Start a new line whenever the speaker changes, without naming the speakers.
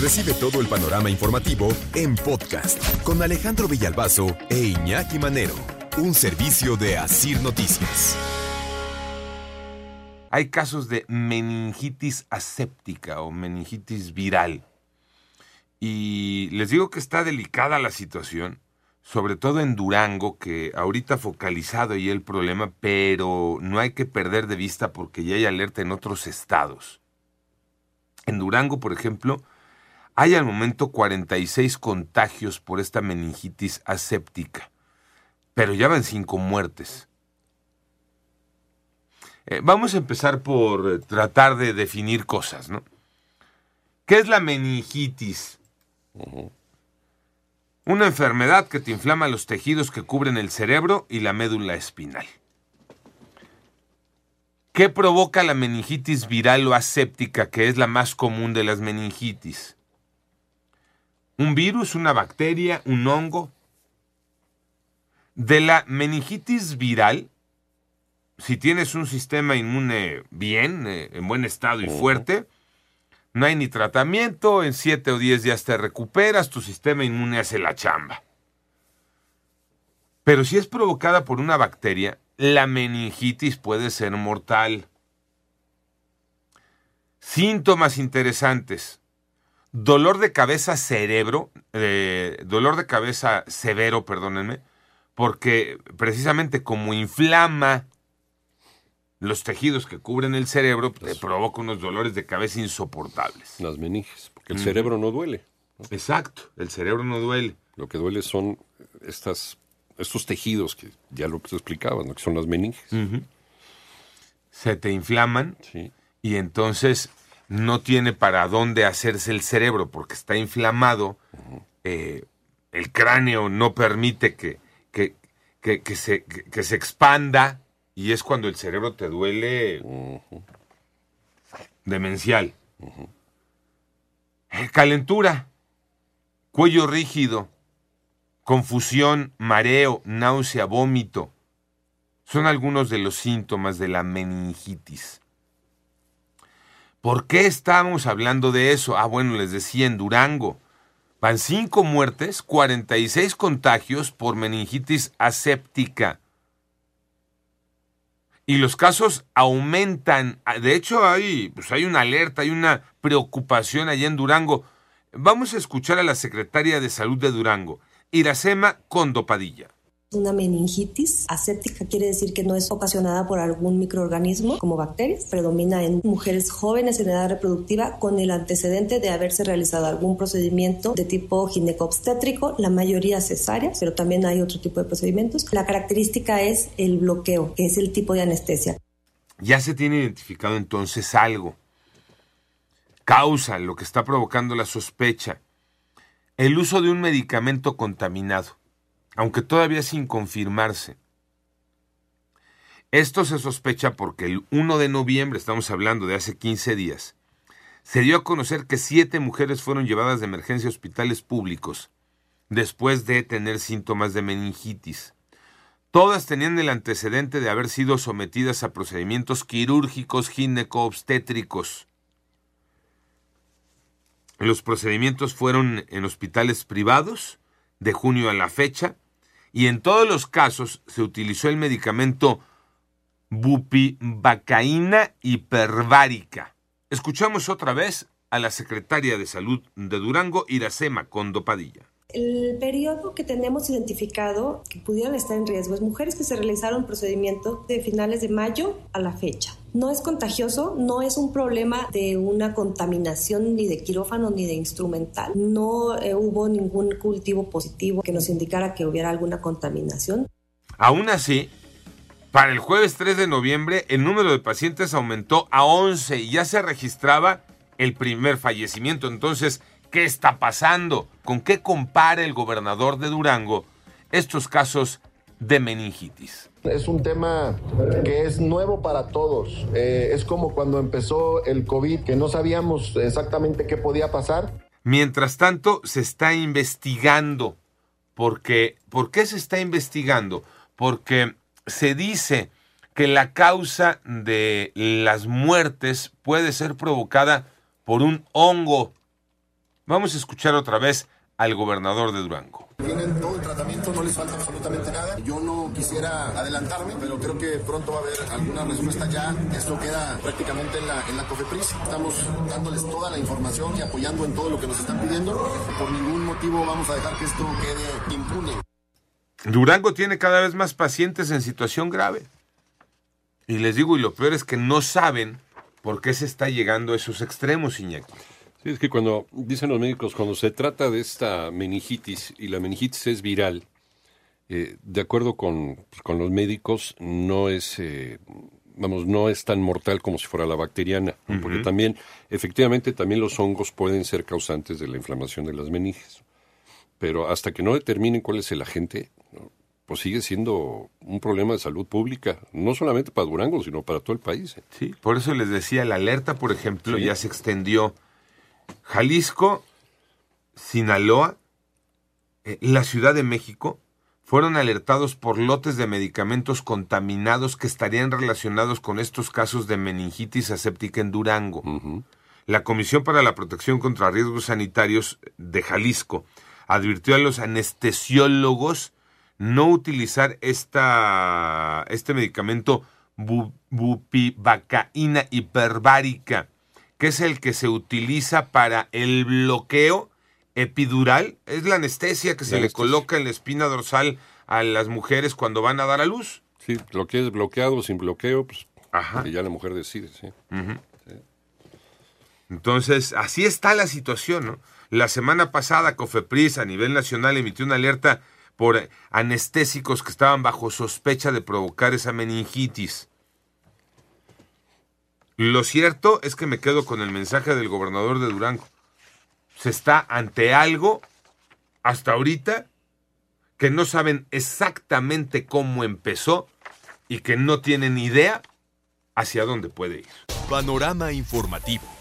Recibe todo el panorama informativo en podcast con Alejandro Villalbazo e Iñaki Manero, un servicio de Asir Noticias.
Hay casos de meningitis aséptica o meningitis viral. Y les digo que está delicada la situación, sobre todo en Durango, que ahorita focalizado ahí el problema, pero no hay que perder de vista porque ya hay alerta en otros estados. En Durango, por ejemplo, hay al momento 46 contagios por esta meningitis aséptica, pero ya van 5 muertes. Eh, vamos a empezar por eh, tratar de definir cosas, ¿no? ¿Qué es la meningitis? Una enfermedad que te inflama los tejidos que cubren el cerebro y la médula espinal. ¿Qué provoca la meningitis viral o aséptica, que es la más común de las meningitis? Un virus, una bacteria, un hongo. De la meningitis viral, si tienes un sistema inmune bien, eh, en buen estado y fuerte, no hay ni tratamiento, en 7 o 10 días te recuperas, tu sistema inmune hace la chamba. Pero si es provocada por una bacteria, la meningitis puede ser mortal. Síntomas interesantes dolor de cabeza cerebro, eh, dolor de cabeza severo, perdónenme, porque precisamente como inflama los tejidos que cubren el cerebro, te provoca unos dolores de cabeza insoportables.
Las meninges, porque el cerebro no duele.
Exacto, el cerebro no duele.
Lo que duele son estas, estos tejidos que ya lo que te explicabas, que son las meninges.
Se te inflaman y entonces no tiene para dónde hacerse el cerebro porque está inflamado, eh, el cráneo no permite que, que, se, se, expanda y es cuando el cerebro te duele demencial. Eh, calentura, cuello rígido, confusión, mareo, náusea, vómito. Son algunos de los síntomas de la meningitis. ¿Por qué estamos hablando de eso? Ah, bueno, les decía en Durango. Van cinco muertes, 46 contagios por meningitis aséptica. Y los casos aumentan. De hecho, hay, pues hay una alerta, hay una preocupación allá en Durango. Vamos a escuchar a la secretaria de Salud de Durango, Iracema Condopadilla.
Una meningitis aséptica quiere decir que no es ocasionada por algún microorganismo como bacterias. Predomina en mujeres jóvenes en edad reproductiva con el antecedente de haberse realizado algún procedimiento de tipo ginecobstétrico, la mayoría cesárea, pero también hay otro tipo de procedimientos. La característica es el bloqueo, que es el tipo de anestesia.
Ya se tiene identificado entonces algo. Causa lo que está provocando la sospecha. El uso de un medicamento contaminado aunque todavía sin confirmarse. Esto se sospecha porque el 1 de noviembre, estamos hablando de hace 15 días, se dio a conocer que siete mujeres fueron llevadas de emergencia a hospitales públicos después de tener síntomas de meningitis. Todas tenían el antecedente de haber sido sometidas a procedimientos quirúrgicos gineco-obstétricos. Los procedimientos fueron en hospitales privados de junio a la fecha y en todos los casos se utilizó el medicamento bupivacaína hipervárica. Escuchamos otra vez a la secretaria de Salud de Durango, Iracema Condopadilla.
El periodo que tenemos identificado que pudieran estar en riesgo es mujeres que se realizaron procedimiento de finales de mayo a la fecha. No es contagioso, no es un problema de una contaminación ni de quirófano ni de instrumental. No eh, hubo ningún cultivo positivo que nos indicara que hubiera alguna contaminación.
Aún así, para el jueves 3 de noviembre el número de pacientes aumentó a 11 y ya se registraba el primer fallecimiento. Entonces, ¿Qué está pasando? ¿Con qué compara el gobernador de Durango estos casos de meningitis?
Es un tema que es nuevo para todos. Eh, es como cuando empezó el COVID, que no sabíamos exactamente qué podía pasar.
Mientras tanto, se está investigando. Porque, ¿Por qué se está investigando? Porque se dice que la causa de las muertes puede ser provocada por un hongo Vamos a escuchar otra vez al gobernador de Durango.
Tienen todo el tratamiento, no les falta absolutamente nada. Yo no quisiera adelantarme, pero creo que pronto va a haber alguna respuesta ya. Esto queda prácticamente en la, en la COFEPRIS. Estamos dándoles toda la información y apoyando en todo lo que nos están pidiendo. Por ningún motivo vamos a dejar que esto quede impune.
Durango tiene cada vez más pacientes en situación grave. Y les digo, y lo peor es que no saben por qué se está llegando a esos extremos, Iñaki.
Sí, es que cuando, dicen los médicos, cuando se trata de esta meningitis y la meningitis es viral, eh, de acuerdo con, pues, con, los médicos, no es, eh, vamos, no es tan mortal como si fuera la bacteriana, porque también, efectivamente, también los hongos pueden ser causantes de la inflamación de las meninges. Pero hasta que no determinen cuál es el agente, pues sigue siendo un problema de salud pública, no solamente para Durango, sino para todo el país. ¿eh?
Sí, por eso les decía, la alerta, por ejemplo, ya se extendió Jalisco, Sinaloa, eh, la Ciudad de México, fueron alertados por lotes de medicamentos contaminados que estarían relacionados con estos casos de meningitis aséptica en Durango. La Comisión para la Protección contra Riesgos Sanitarios de Jalisco advirtió a los anestesiólogos no utilizar esta, este medicamento bupivacaína hiperbárica que es el que se utiliza para el bloqueo epidural. Es la anestesia que se le coloca en la espina dorsal a las mujeres cuando van a dar a luz.
Sí, lo que es bloqueado, sin bloqueo, pues ya la mujer decide, sí.
Entonces, así está la situación, ¿no? La semana pasada, Cofepris a nivel nacional emitió una alerta por anestésicos que estaban bajo sospecha de provocar esa meningitis. Lo cierto es que me quedo con el mensaje del gobernador de Durango. Se está ante algo, hasta ahorita, que no saben exactamente cómo empezó y que no tienen idea hacia dónde puede ir.
Panorama informativo.